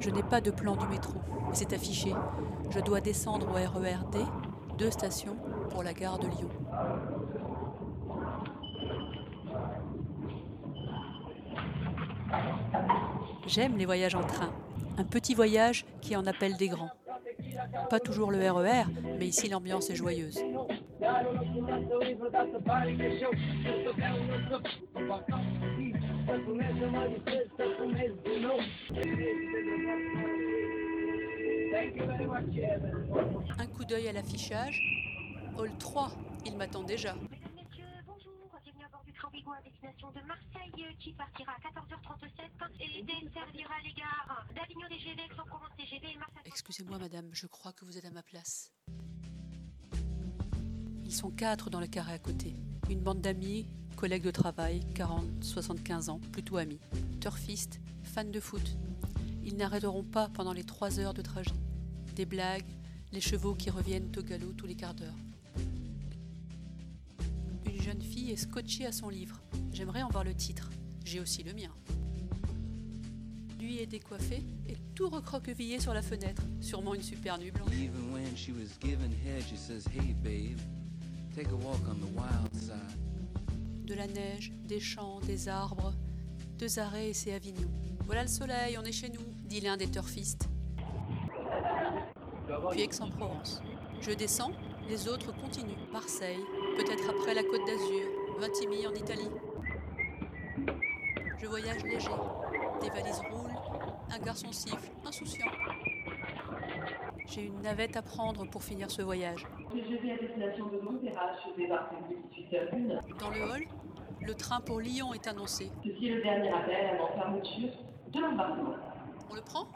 Je n'ai pas de plan du métro, mais c'est affiché. Je dois descendre au RERD, deux stations pour la gare de Lyon. J'aime les voyages en train. Un petit voyage qui en appelle des grands. Pas toujours le RER, mais ici l'ambiance est joyeuse. Un coup d'œil à l'affichage. Hall 3, il m'attend déjà. Mesdames, Messieurs, bonjour. Bienvenue à bord du train Ouigo à destination de Marseille euh, qui partira à 14h37 et desservira les gares d'Avignon DGV, Aix-en-Provence DGV et Marseille. Excusez-moi, madame, je crois que vous êtes à ma place. Ils sont quatre dans le carré à côté. Une bande d'amis, collègues de travail, 40, 75 ans, plutôt amis. Turfistes, fans de foot. Ils n'arrêteront pas pendant les trois heures de trajet. Des blagues, les chevaux qui reviennent au galop tous les quarts d'heure. Une jeune fille est scotchée à son livre. J'aimerais en voir le titre. J'ai aussi le mien. Lui est décoiffé et tout recroquevillé sur la fenêtre. Sûrement une super nuit blanche. Even when she was giving head, she says, Hey babe, take a walk on the wild. La neige, des champs, des arbres. Deux arrêts et c'est Avignon. Voilà le soleil, on est chez nous, dit l'un des turfistes. Puis Aix-en-Provence. Je descends, les autres continuent. Marseille, peut-être après la Côte d'Azur, Vintimille en Italie. Je voyage léger. Des valises roulent, un garçon siffle, insouciant. J'ai une navette à prendre pour finir ce voyage. TGV à destination de Montserrat, je débarque à 18h01. Dans le hall, le train pour Lyon est annoncé. Ceci est le dernier appel avant fermeture de l'embarquement. On le prend?